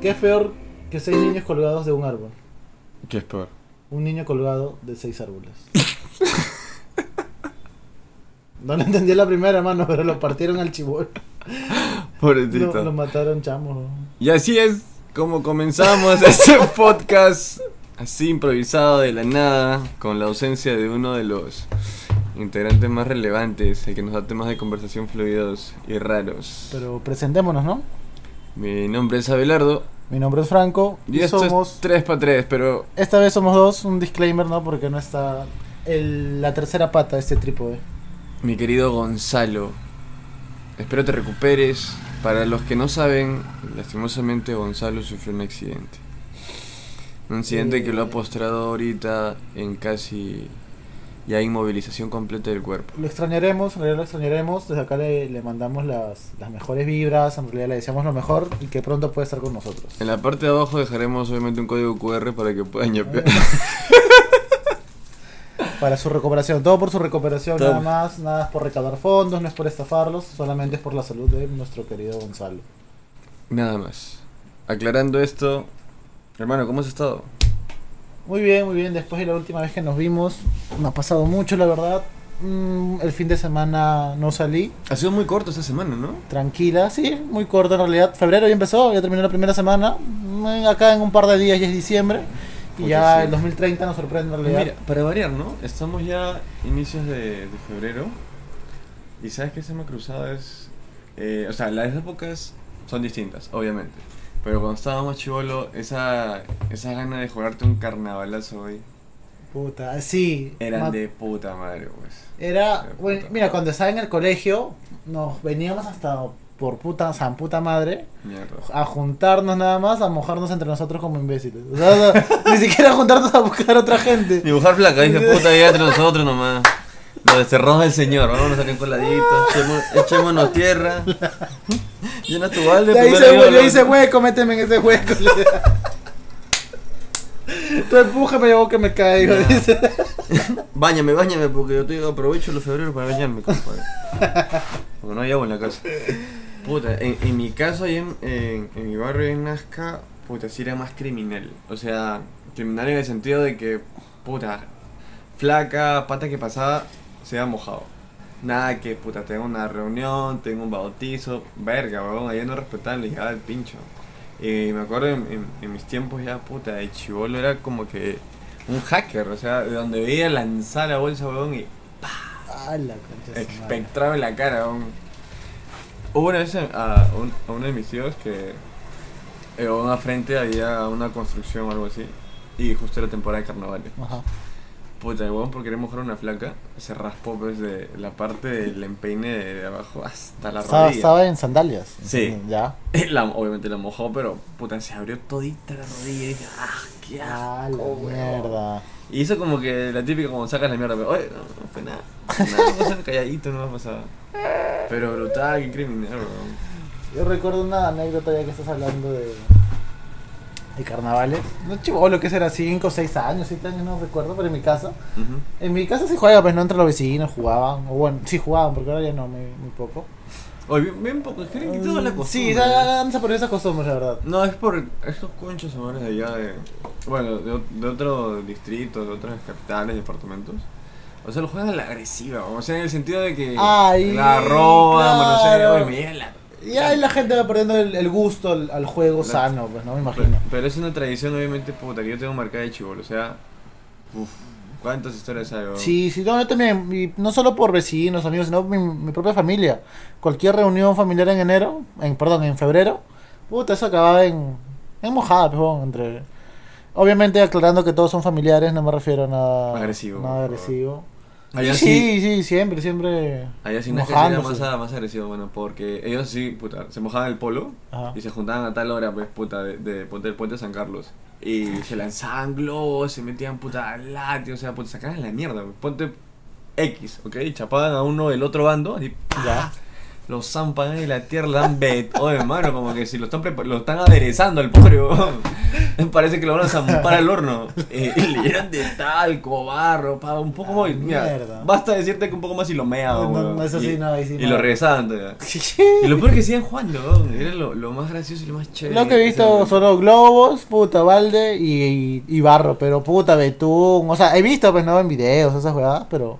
¿Qué es peor que seis niños colgados de un árbol? ¿Qué es peor? Un niño colgado de seis árboles. No lo entendí la primera, mano, pero lo partieron al chibol. Pobrecito. Lo, lo mataron chamos. Y así es como comenzamos este podcast así improvisado de la nada, con la ausencia de uno de los integrantes más relevantes, el que nos da temas de conversación fluidos y raros. Pero presentémonos, ¿no? Mi nombre es Abelardo Mi nombre es Franco y esto somos... es 3 para 3, pero Esta vez somos dos, un disclaimer, ¿no? Porque no está el- la tercera pata de este trípode. mi querido Gonzalo, espero te recuperes. Para los que no saben, lastimosamente Gonzalo sufrió un accidente. Un accidente que lo ha postrado ahorita en casi ya inmovilización completa del cuerpo. Lo extrañaremos, en realidad lo extrañaremos. Desde acá le, le mandamos las, las mejores vibras, en realidad le deseamos lo mejor y que pronto pueda estar con nosotros. En la parte de abajo dejaremos obviamente un código QR para que puedan yapear. Para su recuperación, todo por su recuperación, Todo. nada más, nada es por recaudar fondos, no es por estafarlos, solamente es por la salud de nuestro querido Gonzalo. Nada más. Aclarando esto, hermano, ¿cómo has estado? Muy bien, muy bien, después de la última vez que nos vimos, me ha pasado mucho, la verdad. Mm, el fin de semana no salí, Ha sido muy corto esta semana, ¿no? tranquila, sí, muy corto en realidad. Febrero ya empezó, ya terminó la primera semana. Mm, Acá en un par de días ya es diciembre. Y Puta, ya sí. el 2030 nos sorprende en realidad. Mira, para variar, ¿no? Estamos ya inicios de, de febrero. Y sabes que ha cruzado es. eh, o sea, las épocas son distintas, obviamente. Pero cuando estábamos chivolo, esa, esa gana de jugarte un carnavalazo hoy Puta, sí. eran ma- de puta madre, pues. Era, bueno, mira, madre. cuando estaba en el colegio, nos veníamos hasta por puta, san puta madre, Mierda. a juntarnos nada más, a mojarnos entre nosotros como imbéciles. O sea, o sea, ni siquiera juntarnos a buscar a otra gente. Dibujar flaca, dije, puta, ya entre nosotros nomás. Lo desterramos del señor, vamos a un coladito, echemos, echémonos tierra. Llena tu balde, Ya pues, hice, bueno, hue- ya lo- hice hueco, méteme en ese hueco. Tú empújame, yo que me caigo. Ya. dice. Báñame, báñame, porque yo te aprovecho los febreros para bañarme, compadre. Porque no hay agua en la casa. Puta, en, en mi caso, ahí en, en, en mi barrio en Nazca, puta, sí era más criminal. O sea, criminal en el sentido de que, puta, flaca, pata que pasaba, se ha mojado. Nada que, puta, tengo una reunión, tengo un bautizo, verga, weón, ahí no respetaban, le llegaba el pincho. Y me acuerdo en, en- en mis tiempos ya, puta, de chivolo era como que un hacker, o sea, de donde veía lanzar la bolsa, weón, y Ah, la su madre. espectraba en la cara. weón. Hubo una vez a, un- a uno de mis tíos que eh, a una frente había una construcción o algo así, y justo era temporada de carnavales. Ajá. Puta, weón por querer mojar una flaca, se raspó pues de la parte del empeine de, abajo hasta la rodilla. estaba en sandalias. Sí. Ya. La- obviamente la mojó, pero puta, se abrió todita la rodilla y dije, ah, qué Ah, asco, weón". mierda. Y hizo como que la típica como sacas la mierda, pero oye, no, no fue nada. Nada, no calladito, no me ha pasado. Pero brutal, qué criminal, weón. Yo recuerdo una anécdota ya que estás hablando de, de carnavales. No chivolo, que será 5 o 6 años, 7 años, no recuerdo, pero en mi casa. En mi casa sí juega, pues no entre los vecinos jugaban. O bueno, sí jugaban, porque ahora ya no, muy, muy poco. Oye, bien, bien poco, es que le han quitado la Mm, costumbre. Sí, ya han desaparecido esas costumbres, la verdad. No, es por estos conchos amores de allá de. Bueno, de, o- de otro distrito, de otras capitales, departamentos. O sea, lo juegan a la agresiva, o sea, en el sentido de que. Ay, la roban, bueno, no sé, claro. oye, me la. Y ahí la gente va perdiendo el, el gusto al, al juego La- sano, pues no me imagino. pero es una tradición, obviamente, puta, que yo tengo marcada de chivolo, o sea. Uff, ¿cuántas historias hay, weón? Sí, sí, no, yo también, y no solo por vecinos, amigos, sino mi, mi propia familia. Cualquier reunión familiar en enero, en perdón, en febrero, puta, eso acababa en, en mojada, pues, bueno, entre... Obviamente aclarando que todos son familiares, no me refiero a nada Agresivo, Nada agresivo. Allá sí, sí. sí, siempre, siempre Allá sí mojándose. más, más agresivo, bueno, porque ellos sí, puta, se mojaban el polo Ajá. y se juntaban a tal hora, pues, puta, de, de, ponte el puente de San Carlos. Y se lanzaban globos, se metían, puta, látigo, o sea, puta, sacaban la mierda, pues, ponte X, ¿ok? Y chapaban a uno del otro bando, así, Ya. Lo zampan ahí la tierra, le dan bet. Oye, hermano, como que si lo están, lo están aderezando al pobre. Parece que lo van a zampar al horno. Eh, le llenan de talco, barro, pa, un poco más. Mira, Mierda. basta decirte que un poco más y lo mea, No, eso sí, y, no, ahí sí y lo regresaban. Y lo peor que siguen jugando, weón. Era lo, lo más gracioso y lo más chévere. Lo que he visto son los globos, puta, balde y, y, y barro, pero puta, betún. O sea, he visto, pues no en videos, esas jugadas, pero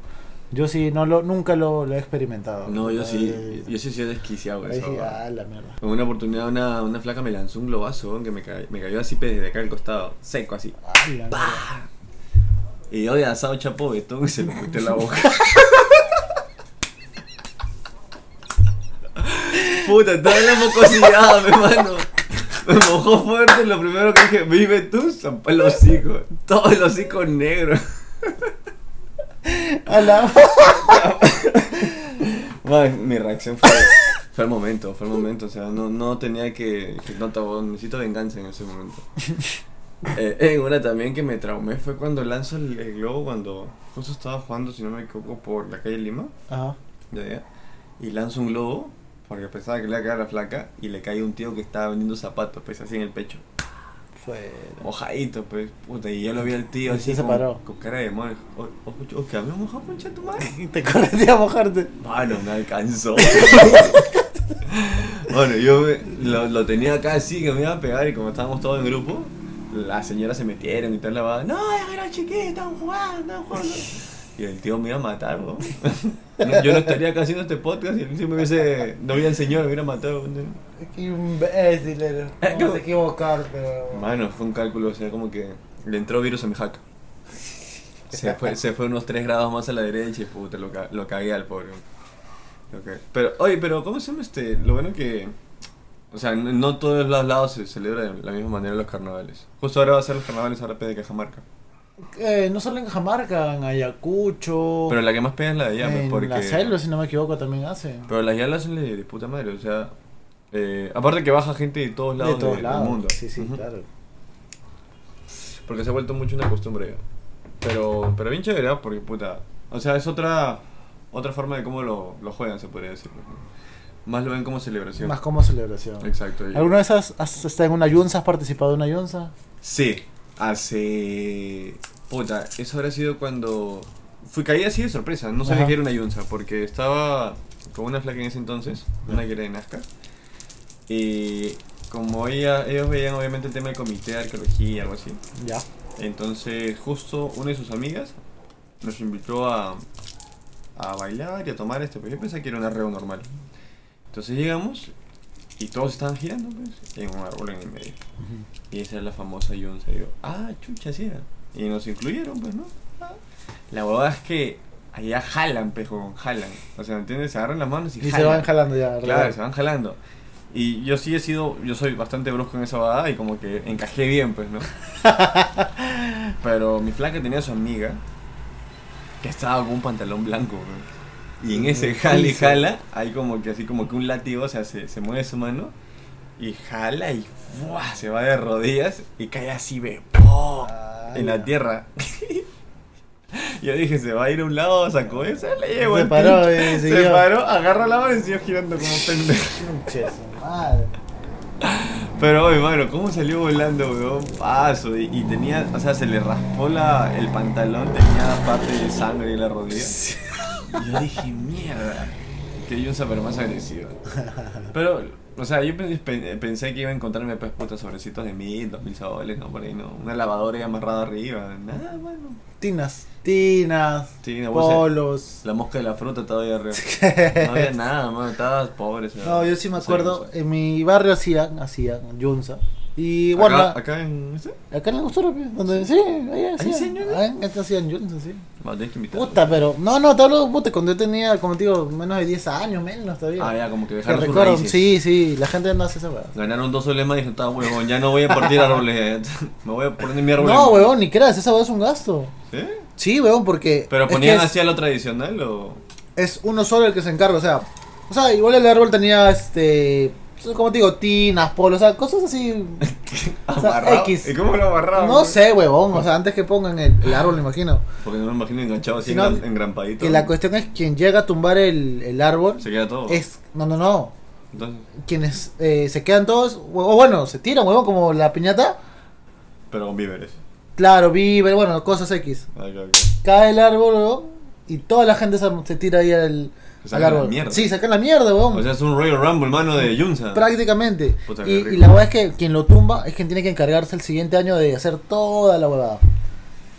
yo sí, no lo, nunca lo, lo he experimentado. No, yo sí, yo sí soy desquiciado con eso. sí, ah, la mierda. En una oportunidad una, una flaca me lanzó un globazo que me, ca- me cayó así desde acá al costado, seco así. Ah, la. Y yo de asado chapo betón y se lo metí en la boca. Puta, estaba en la mocosidad, mi hermano. Me mojó fuerte, lo primero que dije, vive tú, zampé el hocico. Todo el hocico negro. A la- Man, mi reacción fue, fue el momento, fue el momento. O sea, no, no tenía que. que no, te- necesito venganza en ese momento. Eh, en una también que me traumé fue cuando lanzo el, el globo, cuando justo estaba jugando, si no me equivoco, por la calle Lima. Ajá. Ya, ya. Y lanzo un globo porque pensaba que le iba a caer a la flaca y le cae un tío que estaba vendiendo zapatos, pues así en el pecho. Fue. Mojadito, pues, puta. Y yo lo vi al tío así sí se paró. con cara de oh, oh, que había mojado, concha tu madre. Y te corretea a mojarte. Mano, me alcanzó. bueno, yo me- lo, lo tenía acá así que me iba a pegar y como estábamos todos en grupo, las señoras se metieron y tal la va, no, era chiquito, están jugando, están jugando. Y el tío me iba a matar, ¿no? Yo no estaría acá haciendo este podcast y el tío me hubiese, no hubiera el señor, me hubiera matado. ¿no? Qué imbécil eres. Eh, No ¿cómo? te equivocarte, weón. Mano, fue un cálculo, o sea, como que le entró virus a mi hack. Se fue, se fue unos 3 grados más a la derecha y puta, lo, lo cagué al pobre. Cagué. Pero, oye, pero ¿cómo se llama este? Lo bueno que. O sea, no, no todos los lados se celebra de la misma manera los carnavales. Justo ahora va a ser los carnavales ahora de Cajamarca. Eh, no solo en Cajamarca, en Ayacucho. Pero la que más pega es la de pues, en porque. la selva, si no me equivoco, también hacen. Pero las ya las hacen de, puta madre, o sea. eh, aparte que baja gente de todos lados de todos de- lados. del mundo. Sí, sí, claro. Porque se ha vuelto mucho una costumbre. Pero, pero bien chévere, ¿ah? porque puta. O sea, es otra otra forma de cómo lo, lo juegan, se podría decir. Más lo ven como celebración. Más como celebración. Exacto. ¿Alguna vez has, has estado en una yunza? ¿Has participado en una yunza? Sí, hace. Puta, eso habrá sido cuando. Fui caí así de sorpresa, no sabía Ajá. que era una yunza, porque estaba con una flaca en ese entonces, una que era de Nazca. Y como ella, ellos veían obviamente el tema del comité de arqueología y algo así. Ya. Entonces, justo una de sus amigas nos invitó a, a bailar y a tomar este, pero yo pensé que era un arreo normal. Entonces llegamos y todos estaban girando, pues, en un árbol en el medio. Y esa es la famosa. Y yo, ah, chucha, sí era. Y nos incluyeron, pues, ¿no? Ah. La huevada es que allá jalan, pejo, jalan. O sea, ¿me entiendes? Se agarran las manos y, Y se van jalando ya. Claro, ¿verdad? se van jalando. Y yo sí he sido, yo soy bastante brusco en esa badada y como que encajé bien, pues, ¿no? Pero mi flaca tenía a su amiga que estaba con un pantalón blanco, ¿no? Y en ese jala y Piso. jala, hay como que así como que un látigo, o sea, se, se mueve su mano y jala y ¡fua! se va de rodillas y cae así, ve, en la Ala. tierra. Yo dije, se va a ir a un lado, sacó esa, le llevo Se el paró y Se paró, agarra la mano y siguió girando como pendejo. Pero, oye, mano, ¿cómo salió volando, weón? Paso. Y, y tenía, o sea, se le raspó la, el pantalón, tenía parte de sangre en la rodilla. Y yo dije, mierda. Que hay un super más agresivo. Pero, o sea, yo pe- pe- pensé que iba a encontrarme, pues, putas sobrecitos de mil, dos mil soles, ¿no? Por ahí, ¿no? Una lavadora ahí amarrada arriba. Nada, mano. Tinas. Tinas. Polos. La mosca de la fruta todavía arriba. No había nada, mano. Estabas pobre. No, yo sí me acuerdo, en mi barrio hacían, hacían Yunza. Y bueno, acá, acá, acá en este. en la Angostura, pues, donde sí, allá hacían. hacían Yunza? Ah, en- acá hacían Yunza, sí. Va, tienes que invitar. Puta, pero, no, no, te hablo, puta, cuando yo tenía, como te digo, menos de 10 años, menos todavía. Ah, ya, como que dejaron sus raíces. sí, sí, la gente no hace esa weá. Ganaron dos soles más y dije, está huevón, ya no voy a partir árboles, me voy a poner mi árbol. No, en- weón, ni creas, esa weá es un gasto. ¿Sí? Sí, weón, porque. Pero ponían así a lo tradicional o. es uno solo el que se encarga, o sea. O sea, igual el árbol tenía este. Como te digo, tinas, polos, o sea, cosas así. o sea, Amarrado. X. ¿Y cómo lo amarraba? No sé, huevón, o sea, antes que pongan el, el árbol, me imagino. Porque no me imagino enganchado así Si no, en, engrampadito. Que la cuestión es quien llega a tumbar el, el árbol Se queda todo. es. No, no, no. Entonces, Quienes eh, se quedan todos, o bueno, se tiran, huevón, como la piñata. pero con víveres. Claro, vive, bueno, cosas X. Cae el árbol, huevón, y toda la gente se, se tira ahí al sacan la mierda. Sí, sacan la mierda, huevón. O sea, es un Royal Rumble, mano de Yunza. Prácticamente. Puta, Y, la verdad es que quien lo tumba es quien tiene que encargarse el siguiente año de hacer toda la huevada.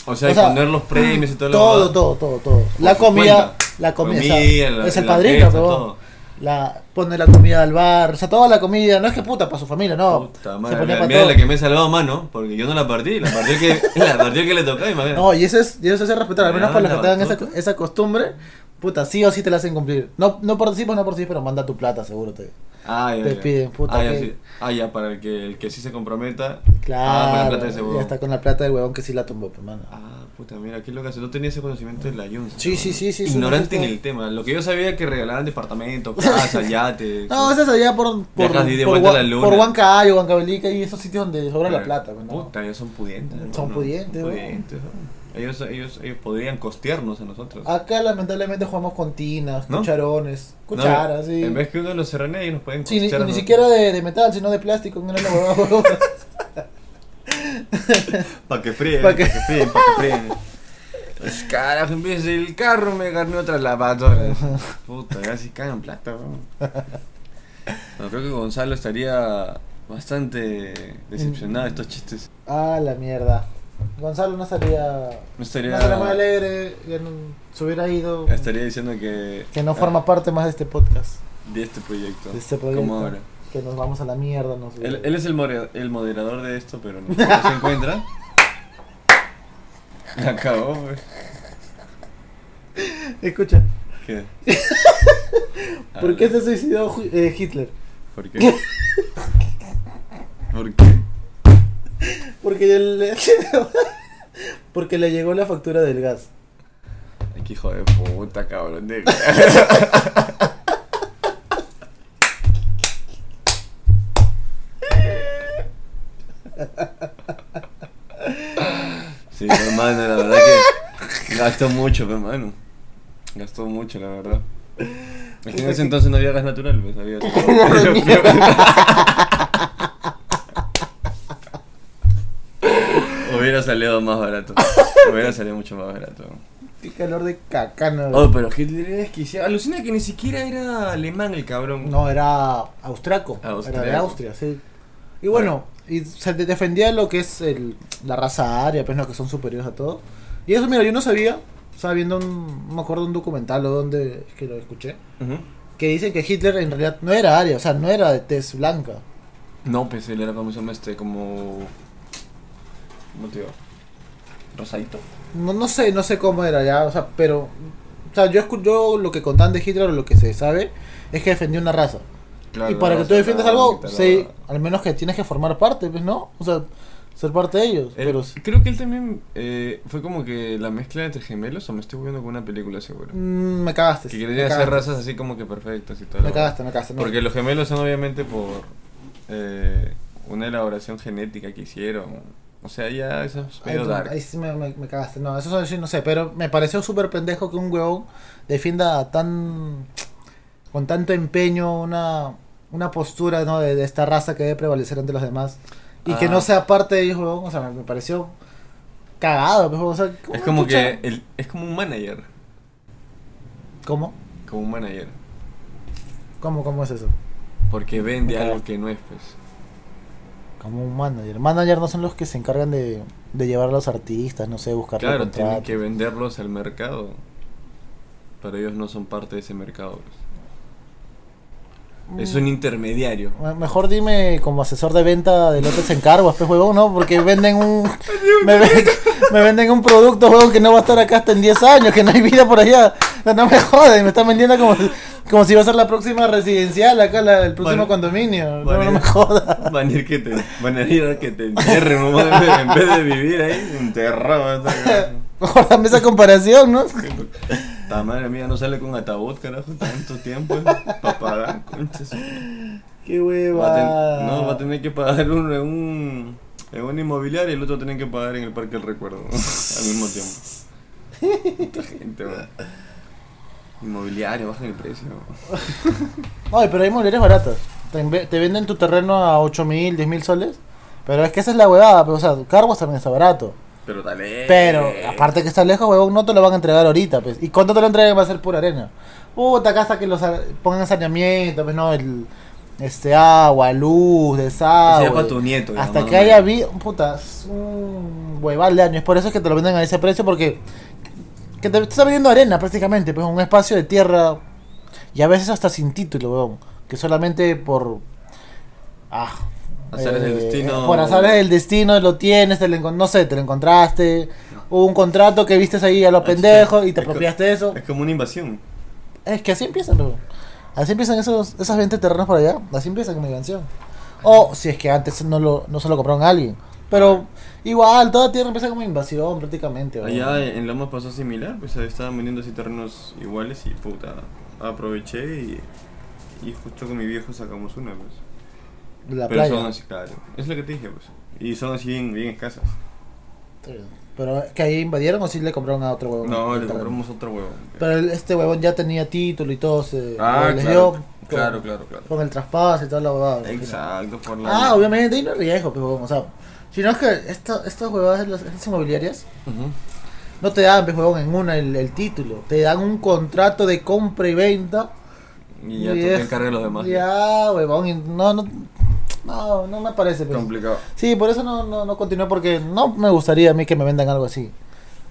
O sea, O sea, poner los premios y todo lo Todo, todo, todo, todo. La comida, la comida, la- es el padrino, la pone la comida al bar, o sea, toda la comida, no es que puta para su familia, no. Puta se madre, ponía la, mira la que me he salvado mano, porque yo no la partí, la que, la partí que le tocaba, imagínate. No, y eso es, y eso es respetar, al menos Ah, para los que tengan esa, esa costumbre, puta, sí o sí te la hacen cumplir. No, no participas, no participas, pero manda tu plata, seguro te. Ah, ya, te ya. piden, puta, Ah, ya, sí. Ah, ya, para el que, el que sí se comprometa. Claro, Ah, para la plata de ese ya está con la plata del huevón que sí la tumbó, pues, mano. Ah, puta, mira, qué lo que hace. No tenía ese conocimiento de la Yunza. Sí, sí, sí, sí, Ignorante no, en el tema. Lo que yo sabía es que regalaban departamentos, casas, yates. No, eso es allá por, por, Viajas de por, la luna. por Huancayo, Huancavelica y esos sitios donde sobra la plata. pues, ¿no? Puta, ellos son pudientes. Son hermano. pudientes, ¿no? Pudientes, ¿no? Ellos, ellos, ellos podrían costearnos a nosotros. Acá lamentablemente jugamos con tinas, ¿No? cucharones, No, cucharas, sí. En vez que uno los serrane, ellos nos pueden Sí, ni, costear. ni ¿no? siquiera de, de metal, sino de plástico, no. Para que fríen, Pa' para que- que fríen, para que fríen. Pues carajo, empieza el carro, me gané otra lavadora. Puta, casi cagan plata. No, creo que Gonzalo estaría bastante decepcionado de estos chistes. Ah, la mierda. Gonzalo no estaría. No estaría, No muy alegre, ya no- se hubiera ido. estaría diciendo que, Que no forma parte más de este podcast, de este proyecto. de este proyecto. Como ahora. Que nos vamos a la mierda, no sé. Él, él es el, el moderador de esto, pero no, se encuentra. Acabó, güey. Escucha, ¿Qué? ¿por qué se suicidó eh, Hitler? ¿Por qué? ¿Por qué? Porque le, porque le llegó la factura del gas. Ay, qué hijo de puta, cabrón. De... Sí, hermano, la verdad que gastó mucho, hermano. Gastó mucho, la verdad. Es que en ese entonces no había gas natural, pues había. Hubiera salido más barato. Hubiera salido mucho más barato. Qué calor de cacano. Oh, pero Hitler era desquiciado. Alucina que ni siquiera era alemán el cabrón. No, era austraco. Austriaco. Era de Austria, sí. Y bueno, y se de- defendía lo que es el, la raza aria, pues no, que son superiores a todo. Y eso, mira, yo no sabía. Estaba viendo un, no me acuerdo un documental o donde es que lo escuché. Que dicen que Hitler en realidad no era aria, o sea, no era de tez blanca. No, pues él era como se este, como. ¿Cómo te digo? Rosadito. No, no sé, no sé cómo era ya, o sea, pero. O sea, yo, yo lo que contaban de Hitler o lo que se sabe es que defendía una raza. y para que tú defiendas algo, sí, al menos que tienes que formar parte, pues, ¿no? O sea, ser parte de ellos. Él- pero creo que él también eh, fue como que la mezcla entre gemelos o me estoy viendo con una película seguro. Mm, me cagaste. Que me querían hacer cagaste. razas así como que perfectas y todo. Me cagaste, me cagaste. no. Porque los gemelos son obviamente por eh, una elaboración genética que hicieron. O sea, ya eso es medio tú- dark. ahí sí me, me- me cagaste. No, eso sí no sé, pero me pareció súper pendejo que un huevón defienda tan. con tanto empeño una, una postura ¿no? de, de esta raza que debe prevalecer ante los demás. Y que no sea parte de ellos, huevón. O sea, me, me pareció cagado. pues, o sea, ¿cómo Es como que el, es como un manager. ¿Cómo? Como un manager. ¿Cómo, cómo es eso? Porque vende algo que no es, pues. Como un manager. Manager no son los que se encargan de, de llevar a los artistas, no sé, buscar Claro, tienen que venderlos al mercado. Pero ellos no son parte de ese mercado. pues. Es un intermediario. Me- Mejor dime como asesor de venta de lotes en cargos, pues huevón, ¿no? Porque venden un. me, ven- me venden un producto, huevón, que no va a estar acá hasta en 10 años, que no hay vida por allá. No, me joden, me están vendiendo como, como si iba a ser la próxima residencial acá, la- el próximo condominio. No, no me jodas. Van a ir que te, van a ir que te entierren, mamá, en vez, de vivir ahí, enterrado. dame esa comparación, ¿no? La madre mía no sale con ataúd, carajo, tanto tiempo para pagar, concha su- Qué Va hueva. ten- no, va a tener que pagar uno en un, en un inmobiliario y el otro tener que pagar en el Parque del Recuerdo al mismo tiempo. Mucha gente, weón. Inmobiliario, bajan el precio. Ay, pero hay inmobiliarias baratas. Te, venden tu terreno a 8 mil, 10 mil soles. Pero es que esa es la huevada. Pero, o sea, Carwas también está barato. Pero dale. Pero, aparte que está lejos, huevón, no te lo van a entregar ahorita, pues. ¿Y cuánto te lo entregan? Va a ser pura arena. Puta, acá hasta que los pongan saneamiento, pues, no, el, este, agua, luz, desagüe. Eso ya pa' tu nieto, ya, Hasta que haya menos. vida, puta, es un hueval de años. Por eso es que te lo venden a ese precio, porque que te, te está vendiendo arena prácticamente, pues, un espacio de tierra, y a veces hasta sin título, huevón. Que solamente por... Ah, Azares del destino. Por azares del destino lo tienes, te lo no sé, te lo encontraste. Hubo un contrato que vistes ahí a los que- pendejos y te apropiaste de eso. Es como una invasión. Es que así empiezan, pero. Así empiezan esos, esas ventas de terrenos por allá. Así empiezan con mi canción. O si es que antes no, lo, no se lo compraron a alguien. Pero igual, toda tierra empieza como invasión prácticamente. weón. Allá en Loma pasó similar, pues estaban vendiendo así terrenos iguales y puta, aproveché y, y justo con mi viejo sacamos una, pues. La Pero playa. son así, claro. Es lo que te dije, pues. Y son así bien, bien escasas. Sí. Pero que ahí invadieron o si le compraron a otro huevón. No, le compramos otro huevo. Pero el- este huevón ya tenía título y todo. Se, Ah, les claro, dio claro, con, claro, claro. con el traspaso y toda la huevada. Exacto, por la... Ah, obviamente, ahí no hay riesgo, pero huevón, o sea. Si no es que esta, estas huevadas, las, estas inmobiliarias, no te dan, pues, huevón, en una el, el título. Te dan un contrato de compra y venta. Y ya tú y te es- encargas de los demás. Ya, huevón, y no, no, no, no me parece. Pues. Complicado. Sí, por eso no, no, no continué, porque no me gustaría a mí que me vendan algo así.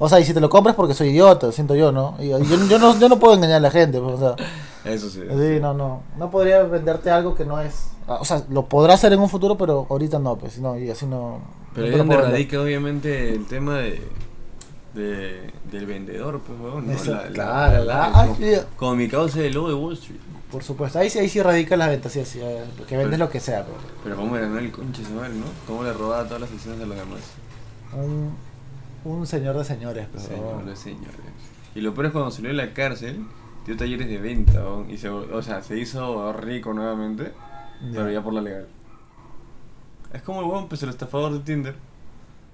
O sea, y si te lo compras porque soy idiota, siento yo, ¿no? Y yo, yo no, yo no puedo engañar a la gente, pues, o sea. Eso sí. Sí, no, no. No podría venderte algo que no es. ah, O sea, lo podrá hacer en un futuro, pero ahorita no, pues. No, y así no. Pero no ahí lo donde radica obviamente el tema de, de del vendedor, pues, huevón, ¿no? Eso, La- la- claro, la- la- como, mi causa del lobo de Wall Street. Por supuesto. Ahí sí, ahí sí radica las ventas, sí, así. eh, Que vendes Pero- lo que sea, pero. Pero cómo ganó el conche mal, ¿no? Cómo le robaba todas las acciones de los demás. Un, un señor de señores, pero. Señores, señores. Y lo peor es cuando salió de la cárcel, dio talleres de venta, huevón, y se, o sea, se hizo rico nuevamente, pero ya por la legal. Es como el huevón, pues el estafador de Tinder.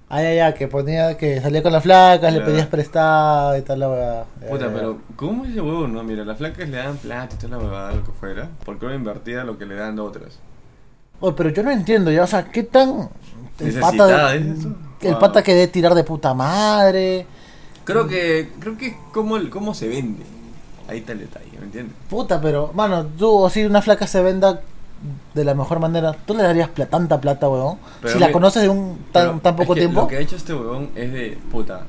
Ah, ya, ya, que ponía que salía con las flacas, le pedías prestado y tal la. Ya, Puta, ya, ya. pero ¿cómo es ese huevo? No, mira, las flacas le dan plata y toda la huevada, lo que fuera, porque ahora invertía lo que le dan otras. Oye, pero yo no entiendo ya, o sea, ¿qué tan. El pata, ¿es eso? el Wow. pata que debe tirar de puta madre. Creo que, creo que cómo, cómo se vende. Ahí está el detalle, ¿me entiendes? Puta, pero, mano, tú, o si una flaca se venda de la mejor manera, ¿tú le darías pla- tanta plata, weón? Pero si la conoces de un tan, tan poco es que tiempo. Lo que ha hecho este huevón es de, puta,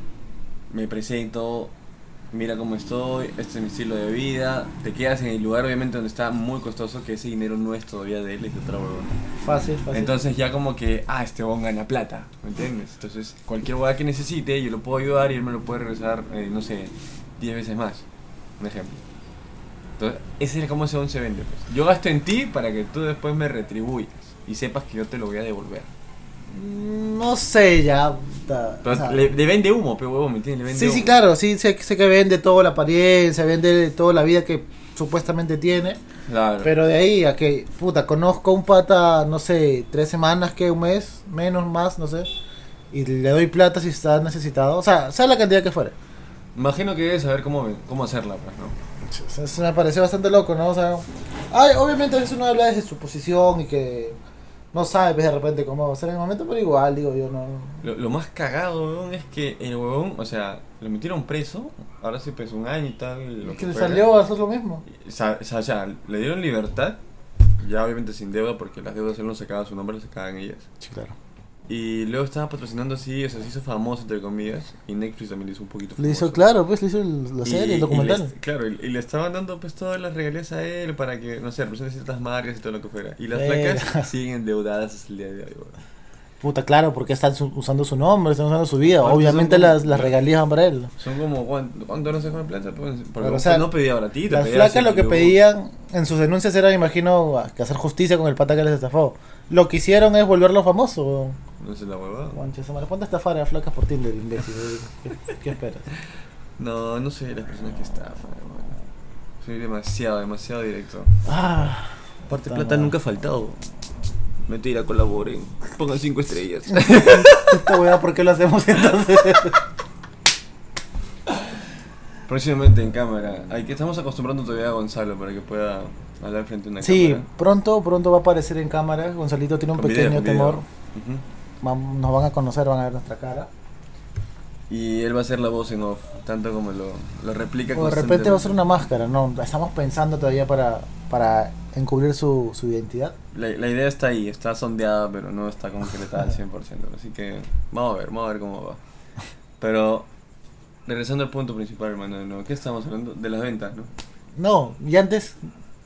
me presento, mira cómo estoy, este es mi estilo de vida, te quedas en el lugar obviamente donde está muy costoso, que ese dinero no es todavía de él, es de otro huevón. Fácil, fácil. Entonces ya como que, ah, este huevón gana plata, ¿me entiendes? Entonces cualquier huevada que necesite, yo lo puedo ayudar y él me lo puede regresar, eh, no sé, 10 veces más, un ejemplo. Entonces, ese es como ese huevón se vende. Pues. Yo gasto en ti para que tú después me retribuyas y sepas que yo te lo voy a devolver. Mm, No sé, ya. puta, Pero o sea, le, le vende humo, pero huevón, ¿me entiendes? Le vende sí, sí, humo. claro, sí, sé, sé que vende toda la apariencia, vende toda la vida que supuestamente tiene. Claro. Pero de ahí a que, puta, conozco a un pata, no sé, tres semanas, que un mes, menos, más, no sé. Y le doy plata si está necesitado. O sea, sea la cantidad que fuera. Imagino que debes saber cómo, cómo hacerla, pues, ¿no? Eso me pareció bastante loco, ¿no? O sea, ay, obviamente a veces uno habla desde su posición y que no sabe pues, de repente cómo va a ser en el momento, pero igual, digo yo, no. Lo, lo más cagado, huevón, es que el huevón, o sea, lo metieron preso, ahora sí pues un año y tal. Lo Es que le fuera. salió a hacer lo mismo. O sea, o sea, le dieron libertad, ya obviamente sin deuda, porque las deudas él no sacaba su nombre, las sacaban ellas. Sí, claro. Y luego estaba patrocinando así, o sea, se hizo famoso, entre comillas, y Netflix también le hizo un poquito Le famoso. hizo, claro, pues le hizo el- la Y- serie, y el documental. le- claro, y, y le estaban dando pues todas las regalías a él para que, no sé, represente ciertas marcas y todo lo que fuera. Y las Verga. flacas siguen endeudadas hasta el día de hoy, weón. Puta, claro, porque están su- usando su nombre, están usando su vida. Obviamente como- las, las regalías van para él. Son como, ¿cuánto, no se come plata? Pues, porque o sea, no pedía baratito. Las pedía flacas lo que pedían en sus denuncias era, imagino, que hacer justicia con el pata que les estafó. Lo que hicieron es volverlo famoso. No sé la huevada. Concha, su madre, ponte a estafar a flacas por Tinder, imbécil. ¿Qué, qué esperas? No, no soy de las personas que estafan, weón. Soy demasiado, demasiado directo. Ah, Aparte, Puta plata madre. nunca ha faltado. Mentira, colaboren. Pongan 5 estrellas. Esta weá, ¿por qué lo hacemos entonces? Próximamente en cámara. Hay que estamos acostumbrando todavía a Gonzalo para que pueda hablar frente a una Sí, cámara. pronto, pronto va a aparecer en cámara. Gonzalito tiene un Con video, pequeño video. temor. Ujú. Nos van a conocer, van a ver nuestra cara. Y él va a ser la voz en off, tanto como lo, lo replica O de repente va a ser una máscara, ¿no? Estamos pensando todavía para, para encubrir su, su identidad. La, la idea está ahí, está sondeada, pero no está está al 100%. Así que vamos a ver, vamos a ver cómo va. Pero, regresando al punto principal, hermano, ¿qué estamos hablando? De las ventas, ¿no? No, y antes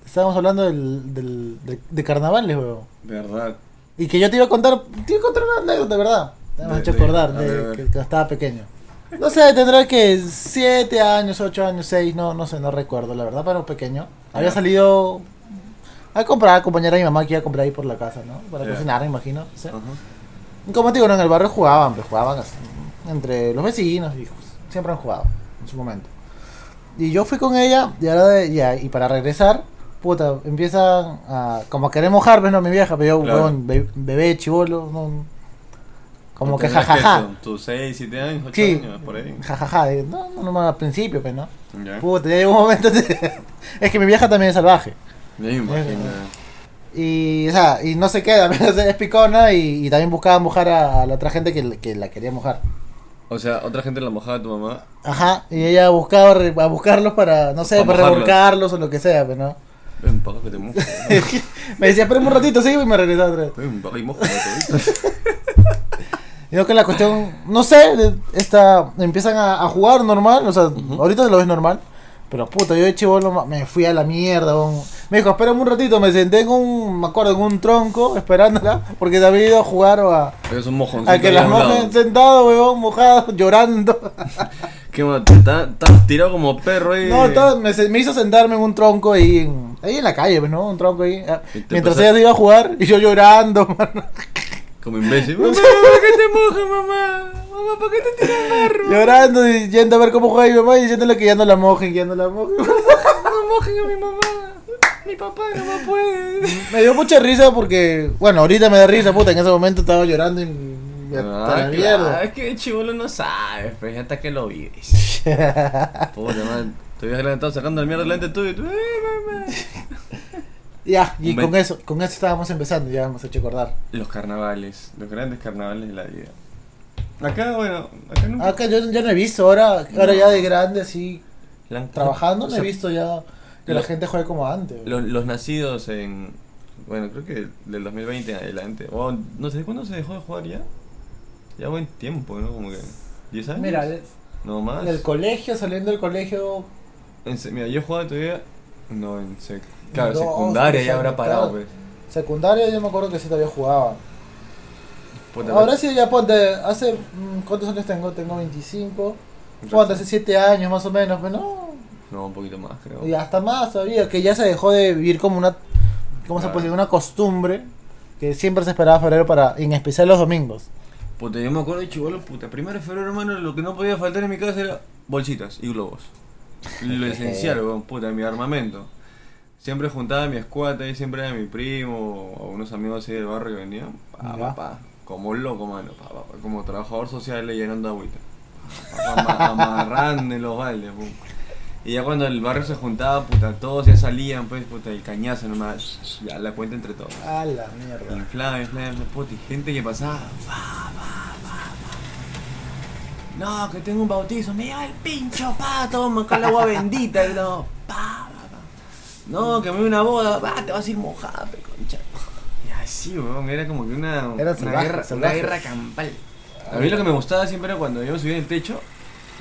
estábamos hablando del, del, de, de carnavales, weón. Verdad. Y que yo te iba a contar, te iba a contar una anécdota, ¿verdad? Te me has hecho acordar de. Que, que estaba pequeño. No sé, tendrá que 7 años, 8 años, 6, no, no sé, no recuerdo, la verdad, pero pequeño. Había salido a comprar, a acompañar a mi mamá que iba a comprar ahí por la casa, ¿no? Para cocinar, me imagino. Ajá. Y Como te digo, en el barrio jugaban, pues jugaban así, entre los vecinos y siempre han jugado en su momento. Y yo fui con ella y ahora de, ya, y para regresar, puta, empiezan a como a querer mojarme, no mi vieja, pero yo, Claro. be- bebé, chivolo, no, como que ¿Tendrás jajaja. eso? ¿Tus 6, 7 años, 8 Sí, años, por ahí? jajaja, eh, no, no, no, al principio, pues, ¿no? Ya. Puta, ya llegó un momento, de- es que mi vieja también es salvaje. Me imagino. Y, o sea, y no se queda, es picona y, y también buscaba mojar a, a la otra gente que, que la quería mojar. O sea, otra gente la mojaba a tu mamá. Ajá, y ella buscaba a buscarlos para, no sé, Para para, revolcarlos o lo que sea, pero no. Ven, paga que te mojo. me decía, espera un ratito, sí, y me regresaba otra vez. Ven, paga y mojo. Y no que la cuestión, no sé, esta, empiezan a, a jugar normal, o sea, Ujú. ahorita lo ves normal. Pero puta, yo de chivolo me fui a la mierda. Me dijo, espérame un ratito, me senté en un, me acuerdo, en un tronco esperándola, porque se había ido a jugar o a, Es un mojoncito. a que las mojen sentado, weón, mojado, llorando. ¿Qué más? ¿Estás tirado como perro ahí? No, me, me hizo sentarme en un tronco ahí en, ahí en la calle, pues, ¿no? Un tronco ahí. ah, te Mientras ella se iba a jugar y yo llorando, mano. Como imbécil. Mamá, ¿por qué te mojas, mamá? Mamá, ¿por qué te tiras barro? Llorando y yendo a ver cómo juega mi mamá y diciéndole que ya no la mojen, que ya no la mojen. No mojen a mi mamá. Mi papá no me puede. me dio mucha risa porque, bueno, ahorita me da risa, puta, en ese momento estaba llorando y, hasta la Ah, claro, mierda. es que chivolo no sabes, pues hasta que lo vives. Puta man, te habías levantado sacando el mierda delante tuyo y tú, ¡eh, ya, y Un con eso, con eso estábamos empezando, ya hemos hecho acordar. Los carnavales, los grandes carnavales de la vida. Acá, bueno, acá nunca. Acá yo ya no he visto, ahora, ahora No. ya de grande, así, la- trabajando, o no sea, he visto ya que la gente juegue como antes. Los, los nacidos en. Bueno, creo que del 2020 en adelante. O no sé, ¿cuándo se dejó de jugar ya? Ya buen tiempo, ¿no? Como que. ¿10 años? Mira, No más. en el colegio, saliendo del colegio, En mira, yo jugaba todavía. No, en sec. Claro, Dos, secundaria ya habrá parado, pues. secundaria, yo me acuerdo que sí todavía jugaba. Puta, Ahora sí, ya ponte, hace, mm, ¿cuántos años tengo? Tengo 25. Ponte, hace 7 años más o menos, pero no, No, un poquito más, creo. y hasta más todavía, que ya se dejó de vivir como una, ¿cómo se puede decir? Una costumbre que siempre se esperaba febrero para, en especial los domingos. Puta, yo me acuerdo de chivolo, puta. Primero de febrero, hermano, lo que no podía faltar en mi casa era bolsitas y globos. Lo esencial, weón, puta, mi armamento. Siempre juntaba a mi escuata y siempre era mi primo o unos amigos así del barrio que venían. Pa, pa, pa, como loco, mano. Pa, pa, pa, como trabajador social le llenando agüita. Pa, pa, pa, amarrando en los baldes, pum. Y ya cuando el barrio se juntaba, puta, todos ya salían, pues, puta, el cañazo nomás. Ya la cuenta entre todos. A la mierda. Inflame, inflame, puta, y gente que pasaba. fa, fa, fa, fa. No, que tengo un bautizo, me lleva el pincho, pa, toma con el agua bendita, y no, pa, pa, pa. No, que me voy a una boda, va, te vas a ir mojada, pe, concha. Y así, weón, era como que una, Eran una, guerra, una guerra campal. A mí lo que me gustaba siempre era cuando yo subía en el techo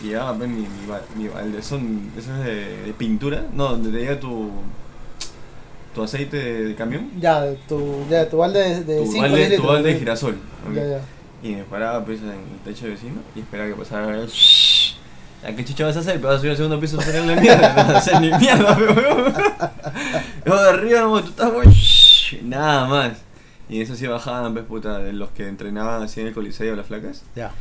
llevaba pues, mi, mi, ba- mi baldezón, eso es de, de pintura, no, donde te llega tu, tu aceite de, de camión. Ya, tu, ya, tu balde de, de tu cinco balde, tu balde de girasol. ¿ok? Ya, ya. Y me paraba pues en el techo de vecino y esperaba que pasara. shhh. ¿A qué chucha vas a hacer? ¿Vas a subir al segundo piso a hacer la mierda? No vas a hacer ni mierda, pero weón. Yo de arriba, no, tú estás weón. Nada más. Y eso sí bajaban, pues puta, de los que entrenaban así en el coliseo, las flacas. Ya.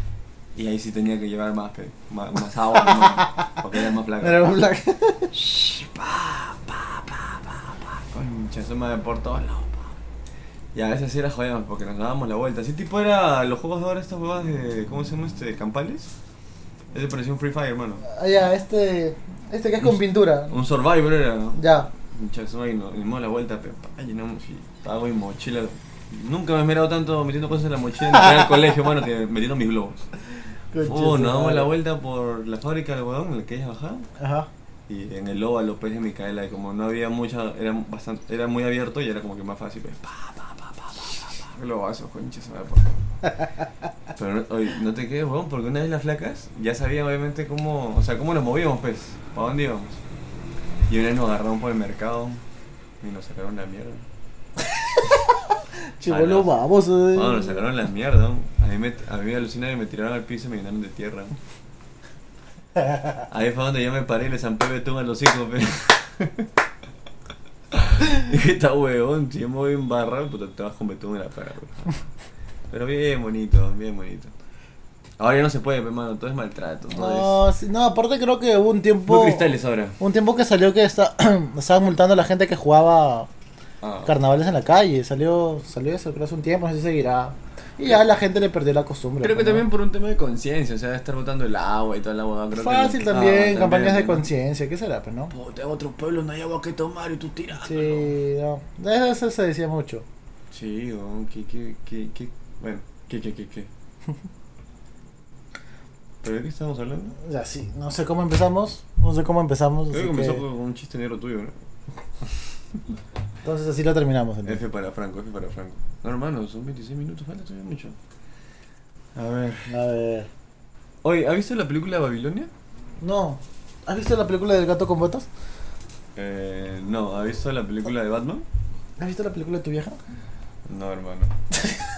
Y ahí sí tenía que llevar más, pe, más, más agua, ¿no? porque eran más flacas. Era más black. Shhh, pa, pa, pa, pa, pa, concha, eso me por todos lados. pa. Y a veces sí era jodíamos porque nos dábamos la vuelta. Así tipo era los juegos de ahora, estas huevas de. ¿Cómo se llama este? ¿Campales? Ese parecía un Free Fire, hermano. Ah, ya, este. Este que es con pintura. Un Survivor era, ¿no? Ya. Concha, eso y nos dimos la vuelta, pero pa, llenamos y estaba mi mochila. Nunca me he mirado tanto metiendo cosas en la mochila en el colegio, mano, que metiendo mis globos. Oh, nos damos la vuelta por la fábrica del huevón en la que ella bajaba. Ajá. Y en el óvalo pues de Micaela, y como no había mucha, era bastante, era muy abierto y era como que más fácil, pues, pa, pa, pa, pa, pa, pa, pa, globazos, concha, se me por Pero no, oye, no te quedes, huevón, porque una vez las flacas ya sabían obviamente cómo, o sea, cómo nos movíamos, pues, para dónde íbamos. Y una vez nos agarraron por el mercado y nos sacaron la mierda. Chivolo, no. vamos. eh. No, nos sacaron la mierda. A mí me, a mí alucina que me tiraron al piso y me llenaron de tierra. Ahí fue donde yo me paré y le zampé betún a los hijos. Dije, está huevón, si yo me voy en barra, puta, te vas con betún en la cara, pe. Pero bien bonito, bien bonito. Ahora ya no se puede, pe, mano, todo es maltrato. No, sí, no, aparte creo que hubo un es... tiempo. Muy cristales ahora. Un tiempo que salió que está, estaban multando a la gente que jugaba Ah. carnavales en la calle. Salió, salió eso, creo hace un tiempo, no sé si seguirá. Y ya la gente le perdió la costumbre. Creo que pues, ¿no? también por un tema de conciencia, o sea, de estar botando el agua y toda la agua. Creo que- Fácil Ah, también, campañas de ¿no? conciencia, ¿qué será, pues, no? Puta, en otros pueblos no hay agua que tomar y tú tiras. Sí, no. De eso se decía mucho. Sí, weón, que, que, que, que, bueno, que, que, que, que. ¿Pero de qué estamos hablando? Ya, sí, no sé cómo empezamos, no sé cómo empezamos. Creo así que que- con un chiste negro tuyo, ¿no? Entonces así lo terminamos. entonces. F para Franco, F para Franco. No, hermano, son 26 minutos, falta todavía mucho. A ver. A ver. Oye, ¿has visto la película Babilonia? No. ¿Has visto la película del gato con botas? Eh, no, ¿has visto la película de Batman? ¿Has visto la película de tu vieja? No, hermano.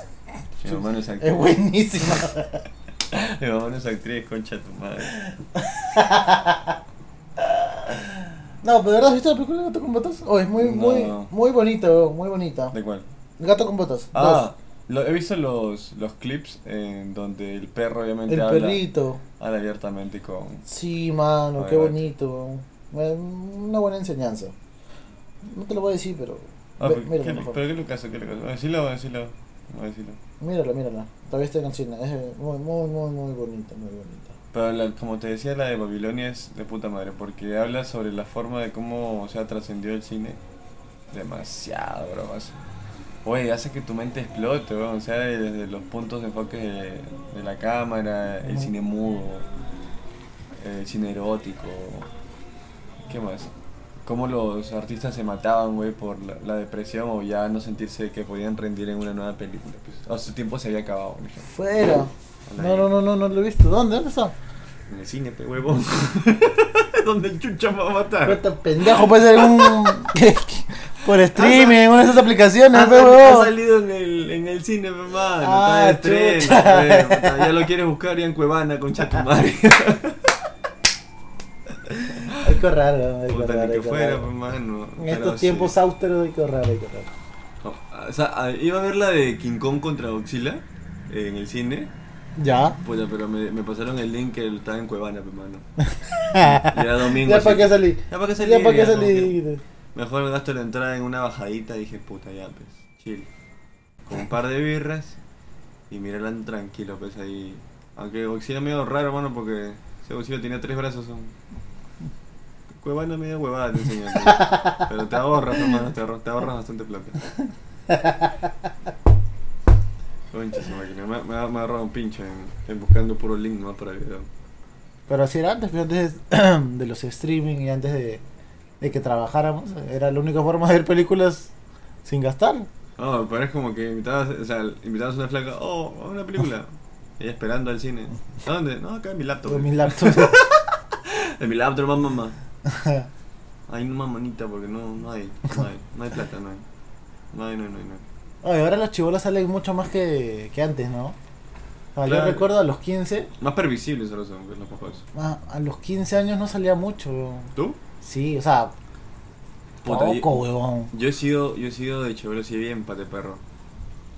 Mi mamá no es actriz. Es buenísima. Mi mamá no es actriz, concha de tu madre. No, pero ¿de verdad has visto la película de gato con botas? Oh, es muy, No. muy, muy bonita, oh, muy bonita. ¿De cuál? Gato con botas. Ah, lo- he visto los, los clips en donde el perro obviamente El habla, perrito. habla abiertamente con... Sí, mano, qué bonito. Una buena enseñanza. No te lo voy a decir, pero. Ah, ve- pero, mírala, ¿qué, pero qué Lucas, qué Lucas. Decilo, decilo. No, decilo. Mírala, mírala. Todavía está en el cine. Es muy, muy, muy, muy bonita, muy bonita. Pero la- como te decía, la de Babilonia es de puta madre, porque habla sobre la forma de cómo se ha trascendido el cine. Demasiado, bro. Oye, hace que tu mente explote, weón. O sea, desde los puntos de enfoque de, de la cámara, el cine mudo, el cine erótico. ¿Qué más? Cómo los artistas se mataban, güey, por la, la depresión o ya no sentirse que podían rendir en una nueva película. Pues. A su tiempo se había acabado, por ejemplo. Fuera. No, no, no, no, no lo he visto. ¿Dónde? ¿Dónde está? En el cine, pe huevón. ¿Dónde el chucha va a matar? Puta pendejo, puede ser un. por streaming, en una de esas aplicaciones, Ha, pe, ha huevón. salido en el, en el cine, mano. Ah, está de estreno, Ya lo quieres buscar ya en Cuevana con Chatumare. Que Puta, ni fuera, pe, mano. En estos sí. tiempos austeros hay que ahorrar, hay que ahorrar. No, o sea, ah, iba a ver la de King Kong contra Godzilla en el cine. Ya. Puta, pero me, me pasaron el link que estaba en Cuevana, pe, mano. Y era domingo. ya para qué salí. Ya para qué salí. Ya para qué ya salí. Mejor me gasto la entrada en una bajadita y dije, puta, ya, pues, chill. Con un par de birras y mirarla tranquilo, pues ahí. Aunque Godzilla medio raro, hermano, porque ese Godzilla tenía tres brazos. Cuevana media huevada te enseñan. Pero te ahorras, hermano, te ahorras, te ahorras bastante plata. Concha su máquina, me, me, ha- me ha agarrado un pinche en, en buscando puro link más para el video. Pero así era antes, pero antes de los streaming y antes de, de que trabajáramos, era la única forma de ver películas sin gastar. No, pero es como que invitabas, o sea, invitabas a una flaca, oh, a una película. Ella esperando al cine. ¿A dónde? No, acá en mi laptop. Con mis laptops. En mi laptop, mamá, mamá. Ay, no mamanita, porque no, no hay, no hay, no hay plata, no hay. No hay, no hay, no hay. No hay. Ahora los chibolos salen mucho más que, que antes, ¿no? Ah, Yo recuerdo a los 15, Más previsibles ahora son los papás. ah, a los 15 años no salía mucho. weón. ¿Tú? Sí, o sea, Puta, poco, yo- huevón. Yo he sido, yo he sido de chévere, sí, bien pate perro.